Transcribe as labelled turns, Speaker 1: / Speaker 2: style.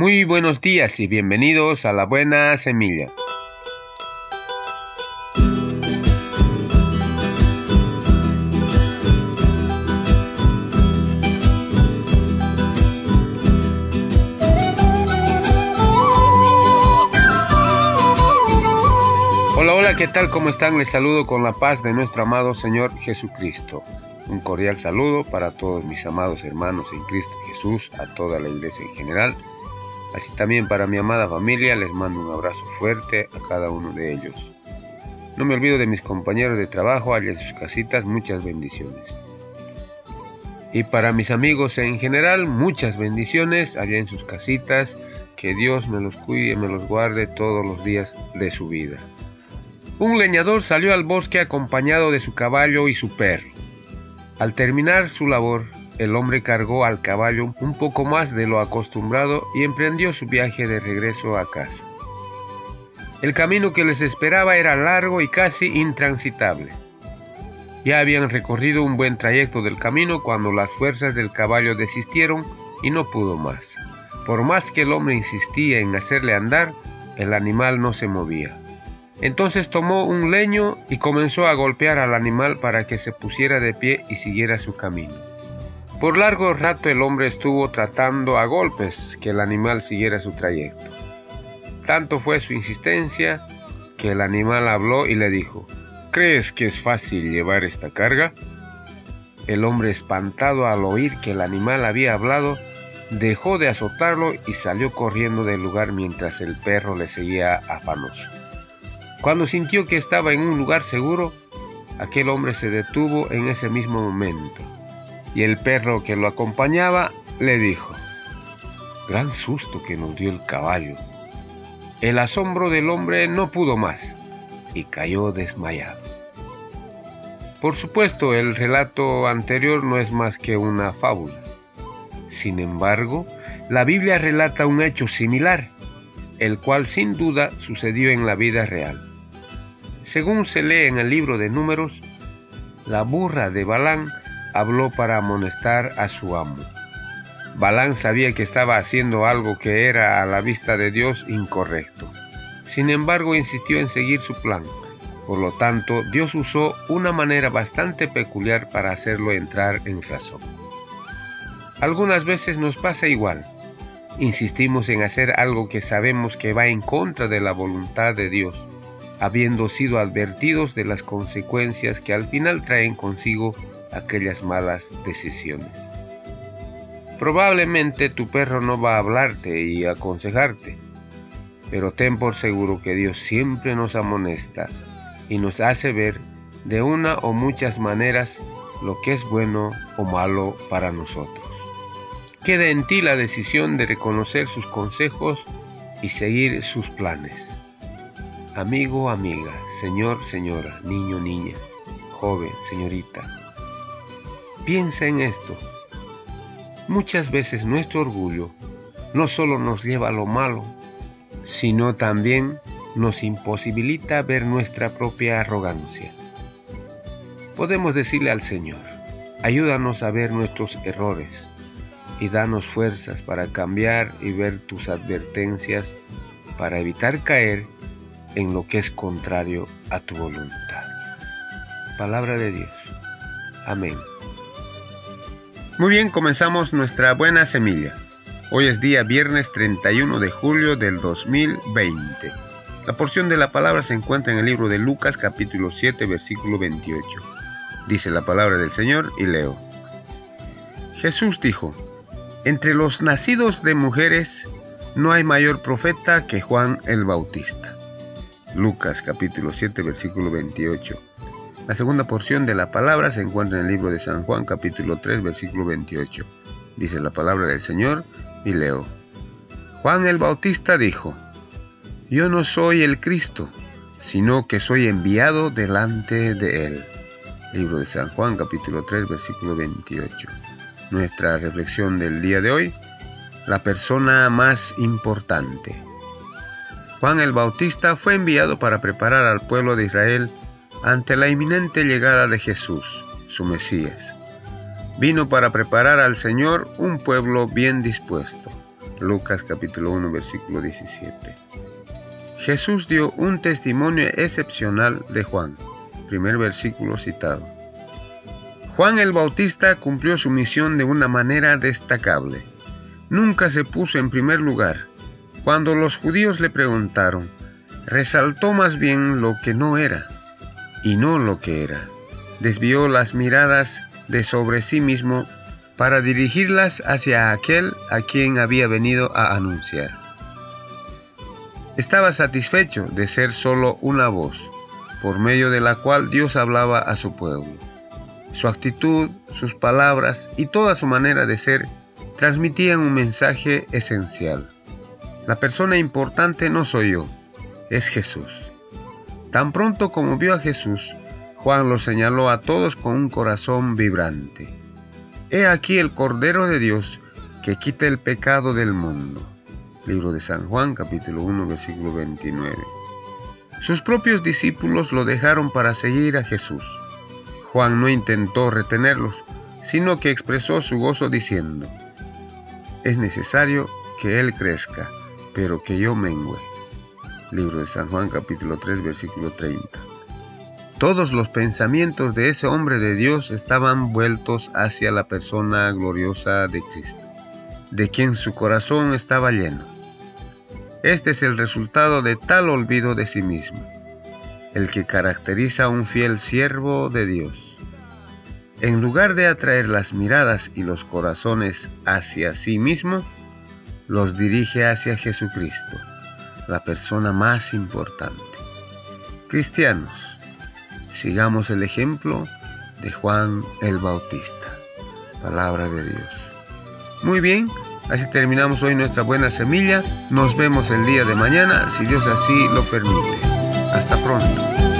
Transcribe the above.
Speaker 1: Muy buenos días y bienvenidos a la buena semilla. Hola, hola, ¿qué tal? ¿Cómo están? Les saludo con la paz de nuestro amado Señor Jesucristo. Un cordial saludo para todos mis amados hermanos en Cristo Jesús, a toda la iglesia en general Así también para mi amada familia les mando un abrazo fuerte a cada uno de ellos. No me olvido de mis compañeros de trabajo allá en sus casitas, muchas bendiciones. Y para mis amigos en general, muchas bendiciones allá en sus casitas, que Dios me los cuide y me los guarde todos los días de su vida. Un leñador salió al bosque acompañado de su caballo y su perro. Al terminar su labor, el hombre cargó al caballo un poco más de lo acostumbrado y emprendió su viaje de regreso a casa. El camino que les esperaba era largo y casi intransitable. Ya habían recorrido un buen trayecto del camino cuando las fuerzas del caballo desistieron y no pudo más. Por más que el hombre insistía en hacerle andar, el animal no se movía. Entonces tomó un leño y comenzó a golpear al animal para que se pusiera de pie y siguiera su camino. Por largo rato el hombre estuvo tratando a golpes que el animal siguiera su trayecto. Tanto fue su insistencia que el animal habló y le dijo, ¿crees que es fácil llevar esta carga? El hombre espantado al oír que el animal había hablado, dejó de azotarlo y salió corriendo del lugar mientras el perro le seguía afanoso. Cuando sintió que estaba en un lugar seguro, aquel hombre se detuvo en ese mismo momento y el perro que lo acompañaba le dijo, Gran susto que nos dio el caballo. El asombro del hombre no pudo más y cayó desmayado. Por supuesto, el relato anterior no es más que una fábula. Sin embargo, la Biblia relata un hecho similar, el cual sin duda sucedió en la vida real. Según se lee en el libro de números, la burra de Balán habló para amonestar a su amo. Balán sabía que estaba haciendo algo que era a la vista de Dios incorrecto. Sin embargo, insistió en seguir su plan. Por lo tanto, Dios usó una manera bastante peculiar para hacerlo entrar en razón. Algunas veces nos pasa igual. Insistimos en hacer algo que sabemos que va en contra de la voluntad de Dios, habiendo sido advertidos de las consecuencias que al final traen consigo aquellas malas decisiones. Probablemente tu perro no va a hablarte y aconsejarte, pero ten por seguro que Dios siempre nos amonesta y nos hace ver de una o muchas maneras lo que es bueno o malo para nosotros. Queda en ti la decisión de reconocer sus consejos y seguir sus planes. Amigo, amiga, señor, señora, niño, niña, joven, señorita, Piensa en esto. Muchas veces nuestro orgullo no solo nos lleva a lo malo, sino también nos imposibilita ver nuestra propia arrogancia. Podemos decirle al Señor, ayúdanos a ver nuestros errores y danos fuerzas para cambiar y ver tus advertencias para evitar caer en lo que es contrario a tu voluntad. Palabra de Dios. Amén. Muy bien, comenzamos nuestra buena semilla. Hoy es día viernes 31 de julio del 2020. La porción de la palabra se encuentra en el libro de Lucas capítulo 7 versículo 28. Dice la palabra del Señor y leo. Jesús dijo, Entre los nacidos de mujeres no hay mayor profeta que Juan el Bautista. Lucas capítulo 7 versículo 28. La segunda porción de la palabra se encuentra en el libro de San Juan capítulo 3 versículo 28. Dice la palabra del Señor y leo. Juan el Bautista dijo, Yo no soy el Cristo, sino que soy enviado delante de él. Libro de San Juan capítulo 3 versículo 28. Nuestra reflexión del día de hoy, la persona más importante. Juan el Bautista fue enviado para preparar al pueblo de Israel ante la inminente llegada de Jesús, su Mesías. Vino para preparar al Señor un pueblo bien dispuesto, Lucas capítulo 1 versículo 17. Jesús dio un testimonio excepcional de Juan, primer versículo citado. Juan el Bautista cumplió su misión de una manera destacable. Nunca se puso en primer lugar. Cuando los judíos le preguntaron, resaltó más bien lo que no era y no lo que era. Desvió las miradas de sobre sí mismo para dirigirlas hacia aquel a quien había venido a anunciar. Estaba satisfecho de ser solo una voz, por medio de la cual Dios hablaba a su pueblo. Su actitud, sus palabras y toda su manera de ser transmitían un mensaje esencial. La persona importante no soy yo, es Jesús. Tan pronto como vio a Jesús, Juan lo señaló a todos con un corazón vibrante. He aquí el Cordero de Dios que quita el pecado del mundo. Libro de San Juan capítulo 1 versículo 29. Sus propios discípulos lo dejaron para seguir a Jesús. Juan no intentó retenerlos, sino que expresó su gozo diciendo, es necesario que Él crezca, pero que yo mengüe. Libro de San Juan capítulo 3 versículo 30. Todos los pensamientos de ese hombre de Dios estaban vueltos hacia la persona gloriosa de Cristo, de quien su corazón estaba lleno. Este es el resultado de tal olvido de sí mismo el que caracteriza a un fiel siervo de Dios. En lugar de atraer las miradas y los corazones hacia sí mismo, los dirige hacia Jesucristo, la persona más importante. Cristianos, sigamos el ejemplo de Juan el Bautista. Palabra de Dios. Muy bien, así terminamos hoy nuestra buena semilla. Nos vemos el día de mañana, si Dios así lo permite. Hasta pronto.